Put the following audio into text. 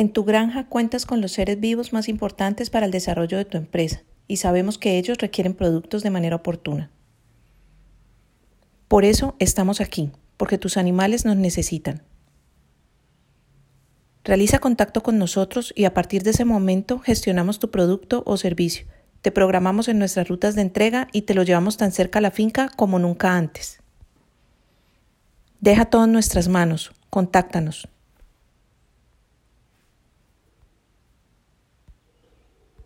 En tu granja cuentas con los seres vivos más importantes para el desarrollo de tu empresa y sabemos que ellos requieren productos de manera oportuna. Por eso estamos aquí, porque tus animales nos necesitan. Realiza contacto con nosotros y a partir de ese momento gestionamos tu producto o servicio. Te programamos en nuestras rutas de entrega y te lo llevamos tan cerca a la finca como nunca antes. Deja todo en nuestras manos. Contáctanos.